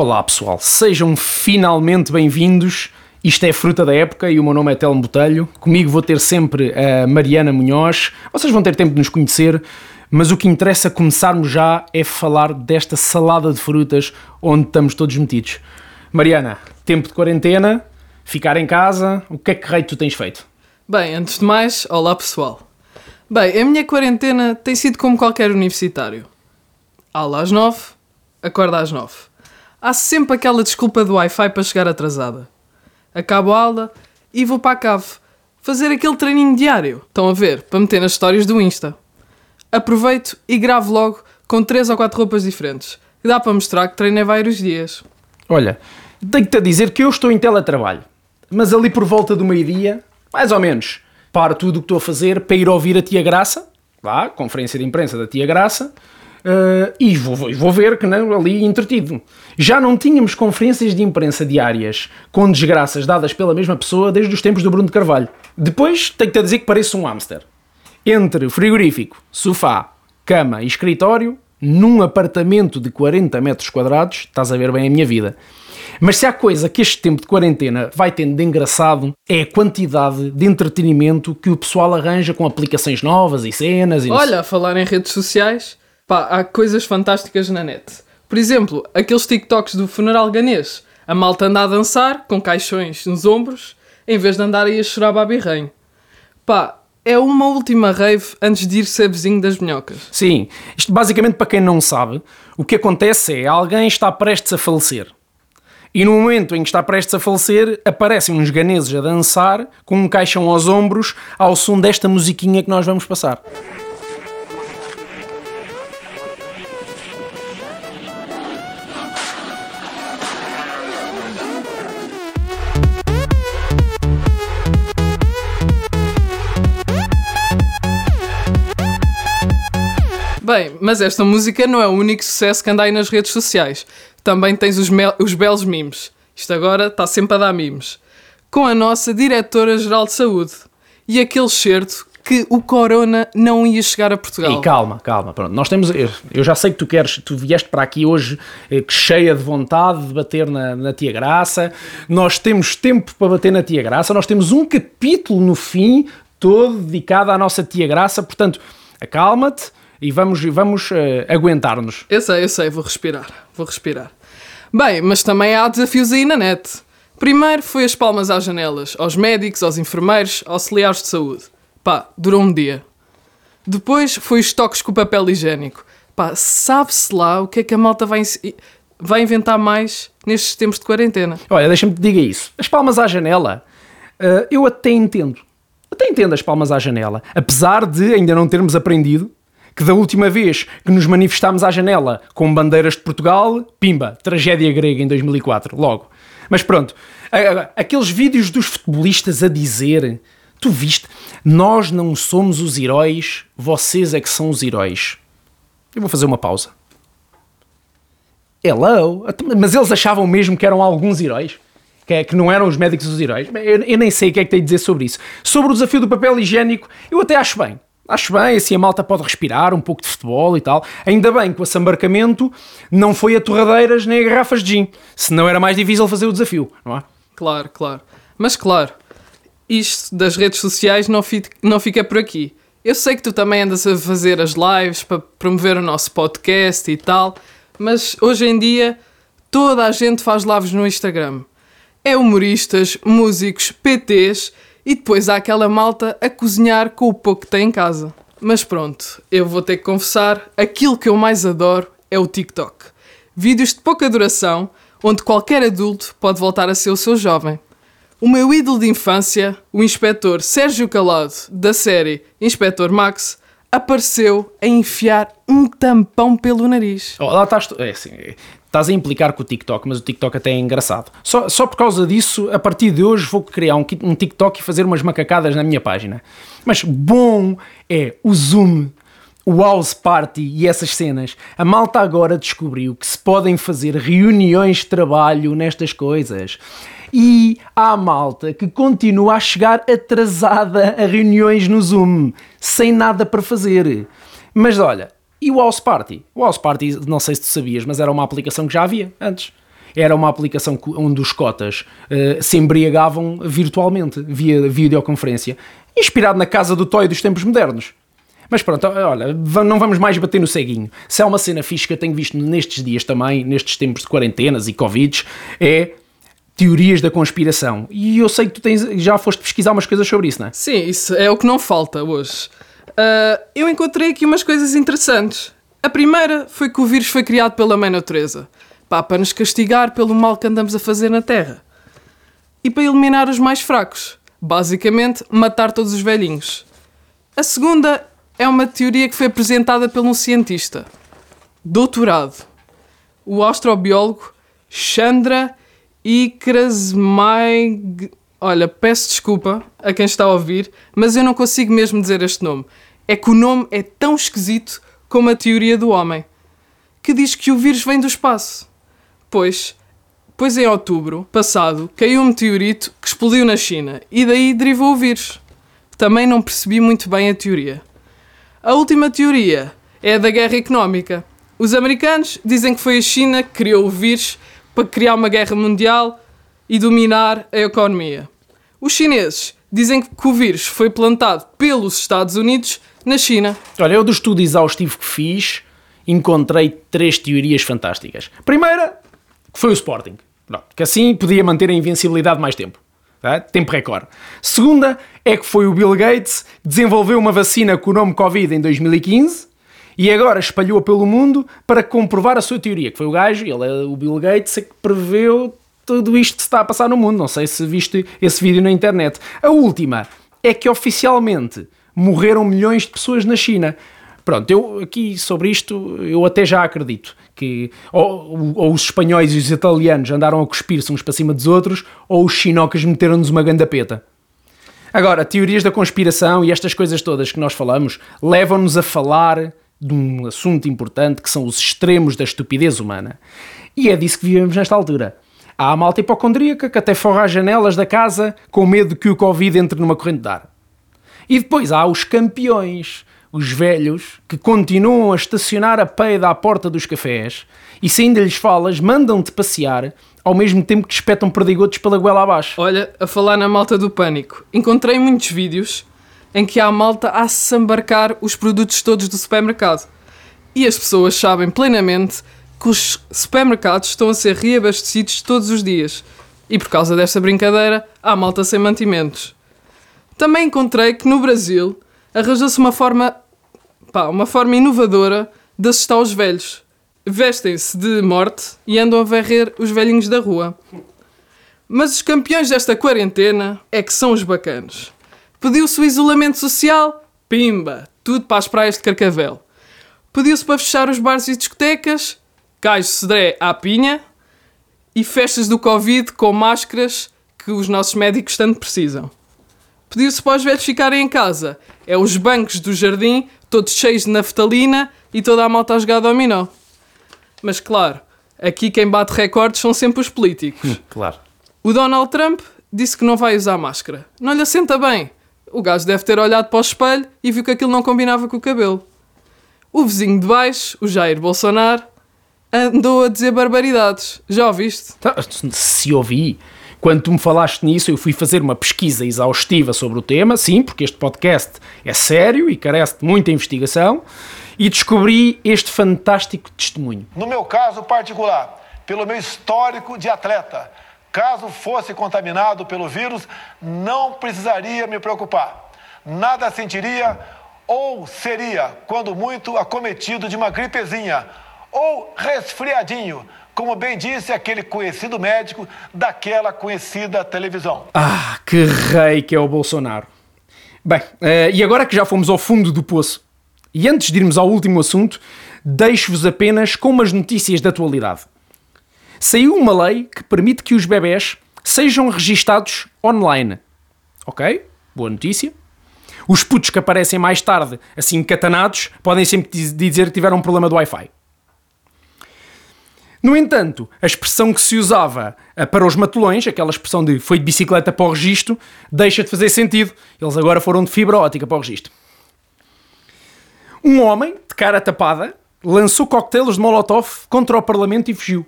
Olá pessoal, sejam finalmente bem-vindos. Isto é Fruta da Época e o meu nome é Telmo Botelho. Comigo vou ter sempre a Mariana Munhoz. Vocês vão ter tempo de nos conhecer, mas o que interessa começarmos já é falar desta salada de frutas onde estamos todos metidos. Mariana, tempo de quarentena, ficar em casa, o que é que rei tu tens feito? Bem, antes de mais, olá pessoal. Bem, a minha quarentena tem sido como qualquer universitário. Aula às nove, acorda às nove. Há sempre aquela desculpa do Wi-Fi para chegar atrasada. Acabo a aula e vou para a cave fazer aquele treininho diário. Estão a ver? Para meter nas histórias do Insta. Aproveito e gravo logo com três ou quatro roupas diferentes. E dá para mostrar que treinei vários dias. Olha, tenho-te a dizer que eu estou em teletrabalho, mas ali por volta do meio-dia, mais ou menos, paro tudo o que estou a fazer para ir ouvir a Tia Graça, lá, conferência de imprensa da Tia Graça, uh, e vou, vou ver que não, ali entretido. Já não tínhamos conferências de imprensa diárias com desgraças dadas pela mesma pessoa desde os tempos do Bruno de Carvalho. Depois, tenho-te a dizer que pareço um hamster. Entre frigorífico, sofá, cama e escritório, num apartamento de 40 metros quadrados, estás a ver bem a minha vida. Mas se há coisa que este tempo de quarentena vai tendo de engraçado, é a quantidade de entretenimento que o pessoal arranja com aplicações novas e cenas. E Olha, a falar em redes sociais, pá, há coisas fantásticas na net. Por exemplo, aqueles TikToks do funeral ganês. A malta anda a dançar, com caixões nos ombros, em vez de andar a chorar babirrenho. Pá, é uma última rave antes de ir ser vizinho das minhocas. Sim, isto basicamente para quem não sabe, o que acontece é alguém está prestes a falecer. E no momento em que está prestes a falecer, aparecem uns ganeses a dançar com um caixão aos ombros ao som desta musiquinha que nós vamos passar. Bem, mas esta música não é o único sucesso que anda aí nas redes sociais. Também tens os, os belos memes. Isto agora está sempre a dar memes. Com a nossa Diretora-Geral de Saúde. E aquele certo que o Corona não ia chegar a Portugal. E calma, calma, pronto. Nós temos. Eu já sei que tu queres, tu vieste para aqui hoje eh, cheia de vontade de bater na, na Tia Graça. Nós temos tempo para bater na Tia Graça. Nós temos um capítulo no fim todo dedicado à nossa Tia Graça. Portanto, acalma-te e vamos, vamos uh, aguentar-nos. Eu sei, eu sei, vou respirar, vou respirar. Bem, mas também há desafios aí na net. Primeiro foi as palmas às janelas, aos médicos, aos enfermeiros, auxiliares de saúde. Pá, durou um dia. Depois foi os toques com o papel higiênico. Pá, sabe-se lá o que é que a malta vai, vai inventar mais nestes tempos de quarentena. Olha, deixa-me te diga isso. As palmas à janela, uh, eu até entendo. Até entendo as palmas à janela. Apesar de ainda não termos aprendido que da última vez que nos manifestámos à janela com bandeiras de Portugal, pimba, tragédia grega em 2004, logo. Mas pronto, aqueles vídeos dos futebolistas a dizer, tu viste, nós não somos os heróis, vocês é que são os heróis. Eu vou fazer uma pausa. Hello? Mas eles achavam mesmo que eram alguns heróis? Que, não eram os médicos os heróis? Eu, eu nem sei o que é que tenho a dizer sobre isso. Sobre o desafio do papel higiênico, eu até acho bem. Acho bem, assim a malta pode respirar um pouco de futebol e tal. Ainda bem que o assambarcamento não foi a torradeiras nem a garrafas de gin, senão era mais difícil fazer o desafio, não é? Claro, claro. Mas claro, isto das redes sociais não fica, não fica por aqui. Eu sei que tu também andas a fazer as lives para promover o nosso podcast e tal, mas hoje em dia toda a gente faz lives no Instagram. É humoristas, músicos, PTs e depois há aquela malta a cozinhar com o pouco que tem em casa. Mas pronto, eu vou ter que confessar, aquilo que eu mais adoro é o TikTok. Vídeos de pouca duração, onde qualquer adulto pode voltar a ser o seu jovem. O meu ídolo de infância, o inspetor Sérgio Calado, da série Inspetor Max, apareceu a enfiar um tampão pelo nariz. Oh, lá estás. É assim, estás a implicar com o TikTok, mas o TikTok até é engraçado. Só, só por causa disso, a partir de hoje vou criar um, um TikTok e fazer umas macacadas na minha página. Mas bom é o Zoom, o House Party e essas cenas. A malta agora descobriu que se podem fazer reuniões de trabalho nestas coisas. E há malta que continua a chegar atrasada a reuniões no Zoom, sem nada para fazer. Mas olha, e o House Party? O House Party, não sei se tu sabias, mas era uma aplicação que já havia antes. era uma aplicação onde os cotas uh, se embriagavam virtualmente, via videoconferência, inspirado na casa do toy dos tempos modernos. Mas pronto, olha, não vamos mais bater no ceguinho. Se há uma cena fixe que eu tenho visto nestes dias também, nestes tempos de quarentenas e Covid, é teorias da conspiração. E eu sei que tu tens, já foste pesquisar umas coisas sobre isso, não é? Sim, isso é o que não falta hoje. Uh, eu encontrei aqui umas coisas interessantes. A primeira foi que o vírus foi criado pela mãe natureza. Pá, para nos castigar pelo mal que andamos a fazer na Terra. E para eliminar os mais fracos. Basicamente, matar todos os velhinhos. A segunda é uma teoria que foi apresentada por um cientista. Doutorado. O astrobiólogo Chandra Ikrasmaig... Olha, peço desculpa a quem está a ouvir, mas eu não consigo mesmo dizer este nome. É que o nome é tão esquisito como a teoria do homem, que diz que o vírus vem do espaço. Pois, pois em outubro passado caiu um meteorito que explodiu na China e daí derivou o vírus. Também não percebi muito bem a teoria. A última teoria é a da guerra económica. Os americanos dizem que foi a China que criou o vírus para criar uma guerra mundial e dominar a economia. Os chineses dizem que o vírus foi plantado pelos Estados Unidos na China. Olha, eu do estudo exaustivo que fiz, encontrei três teorias fantásticas. Primeira, que foi o Sporting. Pronto, que assim podia manter a invencibilidade mais tempo. Tá? Tempo recorde. Segunda é que foi o Bill Gates que desenvolveu uma vacina com o nome Covid em 2015 e agora espalhou-a pelo mundo para comprovar a sua teoria, que foi o gajo, ele é o Bill Gates, que preveu tudo isto que está a passar no mundo. Não sei se viste esse vídeo na internet. A última é que oficialmente morreram milhões de pessoas na China. Pronto, eu aqui sobre isto eu até já acredito que ou, ou os espanhóis e os italianos andaram a cuspir-se uns para cima dos outros ou os chinocas meteram-nos uma gandapeta. Agora, teorias da conspiração e estas coisas todas que nós falamos levam-nos a falar de um assunto importante que são os extremos da estupidez humana. E é disso que vivemos nesta altura. Há a malta hipocondríaca que até forra as janelas da casa com medo que o Covid entre numa corrente de ar. E depois há os campeões, os velhos, que continuam a estacionar a peida à porta dos cafés e se ainda lhes falas, mandam-te passear ao mesmo tempo que espetam perdigotos pela goela abaixo. Olha, a falar na malta do pânico, encontrei muitos vídeos em que há malta a se embarcar os produtos todos do supermercado. E as pessoas sabem plenamente que os supermercados estão a ser reabastecidos todos os dias. E por causa desta brincadeira, há malta sem mantimentos. Também encontrei que no Brasil arranjou-se uma forma, pá, uma forma inovadora de assustar os velhos. Vestem-se de morte e andam a varrer os velhinhos da rua. Mas os campeões desta quarentena é que são os bacanos. Pediu-se o isolamento social, pimba, tudo para as praias de Carcavel. Pediu-se para fechar os bares e discotecas, Caio Cedré à pinha e festas do Covid com máscaras que os nossos médicos tanto precisam. Pediu-se para os velhos ficarem em casa. É os bancos do jardim, todos cheios de naftalina e toda a malta a jogar dominó. Mas claro, aqui quem bate recordes são sempre os políticos. claro. O Donald Trump disse que não vai usar máscara. Não lhe assenta bem. O gajo deve ter olhado para o espelho e viu que aquilo não combinava com o cabelo. O vizinho de baixo, o Jair Bolsonaro, andou a dizer barbaridades. Já ouviste? Tá, se ouvi. Quando tu me falaste nisso, eu fui fazer uma pesquisa exaustiva sobre o tema, sim, porque este podcast é sério e carece de muita investigação, e descobri este fantástico testemunho. No meu caso particular, pelo meu histórico de atleta, caso fosse contaminado pelo vírus, não precisaria me preocupar. Nada sentiria ou seria, quando muito, acometido de uma gripezinha ou resfriadinho, como bem disse aquele conhecido médico daquela conhecida televisão. Ah, que rei que é o Bolsonaro. Bem, uh, e agora que já fomos ao fundo do poço, e antes de irmos ao último assunto, deixo-vos apenas com umas notícias de atualidade. Saiu uma lei que permite que os bebés sejam registados online. Ok? Boa notícia. Os putos que aparecem mais tarde, assim catanados, podem sempre dizer que tiveram um problema do Wi-Fi. No entanto, a expressão que se usava eh, para os matulões, aquela expressão de foi de bicicleta para o registro, deixa de fazer sentido. Eles agora foram de fibra ótica para o registro. Um homem, de cara tapada, lançou coquetéis de Molotov contra o Parlamento e fugiu.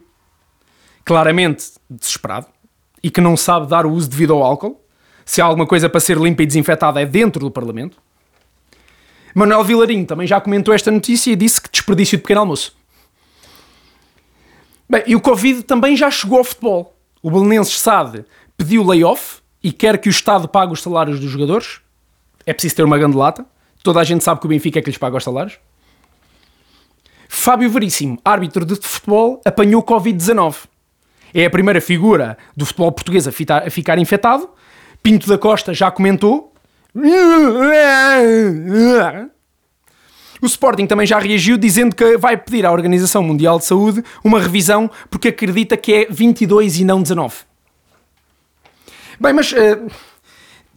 Claramente desesperado e que não sabe dar o uso devido ao álcool. Se há alguma coisa para ser limpa e desinfetada é dentro do Parlamento. Manuel Vilarinho também já comentou esta notícia e disse que desperdício de pequeno almoço. Bem, e o Covid também já chegou ao futebol. O Belenenses SAD pediu layoff e quer que o Estado pague os salários dos jogadores. É preciso ter uma grande lata. Toda a gente sabe que o Benfica é que lhes paga os salários. Fábio Veríssimo, árbitro de futebol, apanhou Covid-19. É a primeira figura do futebol português a a ficar infectado. Pinto da Costa já comentou. O Sporting também já reagiu dizendo que vai pedir à Organização Mundial de Saúde uma revisão porque acredita que é 22 e não 19. Bem, mas uh,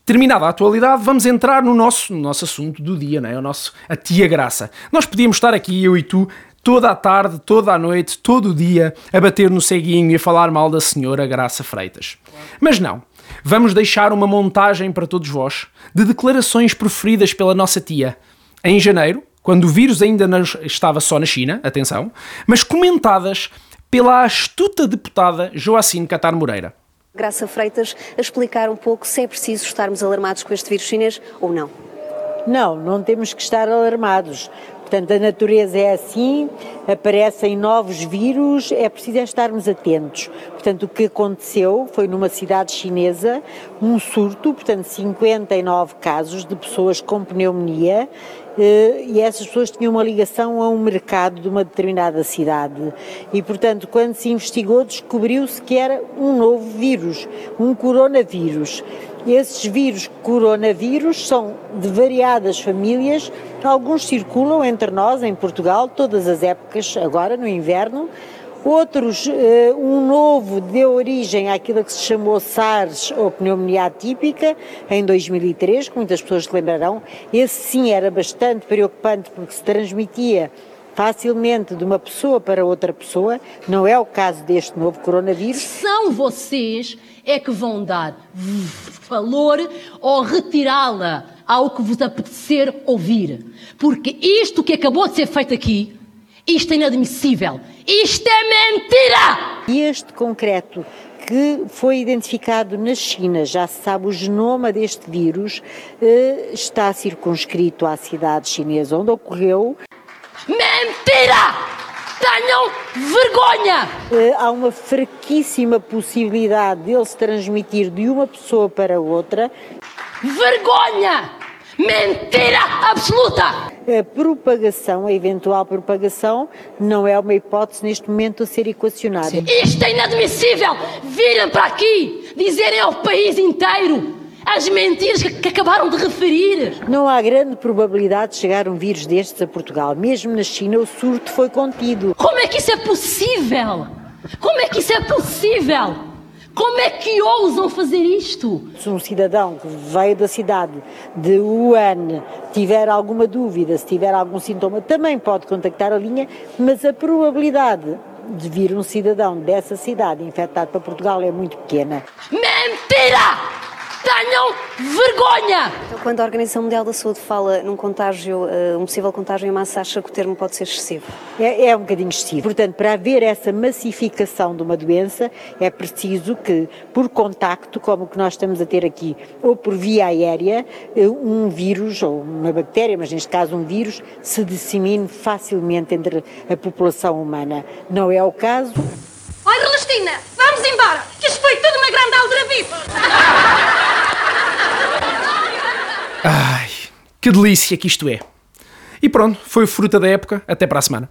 terminada a atualidade, vamos entrar no nosso, no nosso assunto do dia, não é? O nosso, a tia graça. Nós podíamos estar aqui, eu e tu, toda a tarde, toda a noite, todo o dia, a bater no ceguinho e a falar mal da senhora Graça Freitas. Mas não. Vamos deixar uma montagem para todos vós de declarações proferidas pela nossa tia em janeiro, quando o vírus ainda estava só na China, atenção, mas comentadas pela astuta deputada Joacine Catar Moreira. Graça Freitas a explicar um pouco se é preciso estarmos alarmados com este vírus chinês ou não. Não, não temos que estar alarmados. Portanto, a natureza é assim, aparecem novos vírus, é preciso é estarmos atentos. Portanto, o que aconteceu foi numa cidade chinesa um surto, portanto, 59 casos de pessoas com pneumonia eh, e essas pessoas tinham uma ligação a um mercado de uma determinada cidade. E, portanto, quando se investigou, descobriu-se que era um novo vírus, um coronavírus. Esses vírus coronavírus são de variadas famílias, alguns circulam entre nós em Portugal, todas as épocas, agora no inverno, Outros, eh, um novo deu origem àquilo que se chamou SARS ou pneumonia atípica em 2003, que muitas pessoas se lembrarão. Esse sim era bastante preocupante porque se transmitia facilmente de uma pessoa para outra pessoa, não é o caso deste novo coronavírus. São vocês é que vão dar valor ou retirá-la ao que vos apetecer ouvir. Porque isto que acabou de ser feito aqui, isto é inadmissível. Isto é mentira! E este concreto que foi identificado na China, já se sabe o genoma deste vírus, eh, está circunscrito à cidade chinesa onde ocorreu. Mentira! Tenham vergonha! Eh, há uma fraquíssima possibilidade dele se transmitir de uma pessoa para outra. Vergonha! Mentira absoluta! A propagação, a eventual propagação, não é uma hipótese neste momento a ser equacionada. Isto é inadmissível! Virem para aqui, dizerem ao país inteiro as mentiras que, que, acabaram de referir. Não há grande probabilidade de chegar um vírus destes a Portugal. Mesmo na China, o surto foi contido. Como é que isso é possível? Como é que isso é possível? Como é que ousam fazer isto? Se um cidadão que veio da cidade de Wuhan tiver alguma dúvida, se tiver algum sintoma, também pode contactar a linha, mas a probabilidade de vir um cidadão dessa cidade infectado para Portugal é muito pequena. Mentira! Tenham vergonha! Então, quando a Organização Mundial da Saúde fala num contágio, uh, um possível contágio em massa, acha que o termo pode ser excessivo? É, é um bocadinho excessivo. Portanto, para haver essa massificação de uma doença, é preciso que, por contacto, como o que nós estamos a ter aqui, ou por via aérea, eh, um vírus, ou uma bactéria, mas neste caso um vírus, se dissemine facilmente entre a população humana. Não é o caso. Oi, Celestina, vamos embora, que isto foi tudo uma grande aldrabice. Ai, que delícia que isto é. E pronto, foi fruta da época. Até para a semana.